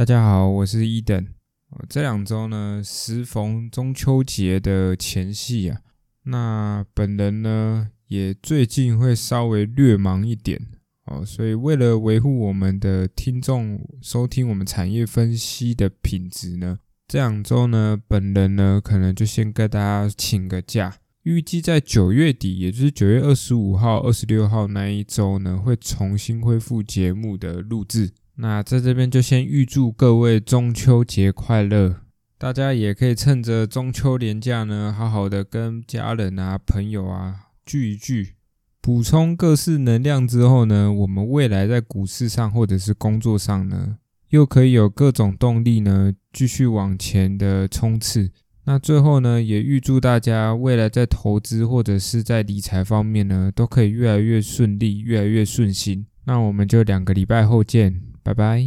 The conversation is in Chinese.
大家好，我是伊登。这两周呢，时逢中秋节的前夕啊，那本人呢也最近会稍微略忙一点哦，所以为了维护我们的听众收听我们产业分析的品质呢，这两周呢，本人呢可能就先跟大家请个假，预计在九月底，也就是九月二十五号、二十六号那一周呢，会重新恢复节目的录制。那在这边就先预祝各位中秋节快乐，大家也可以趁着中秋连假呢，好好的跟家人啊、朋友啊聚一聚，补充各式能量之后呢，我们未来在股市上或者是工作上呢，又可以有各种动力呢，继续往前的冲刺。那最后呢，也预祝大家未来在投资或者是在理财方面呢，都可以越来越顺利，越来越顺心。那我们就两个礼拜后见。拜拜。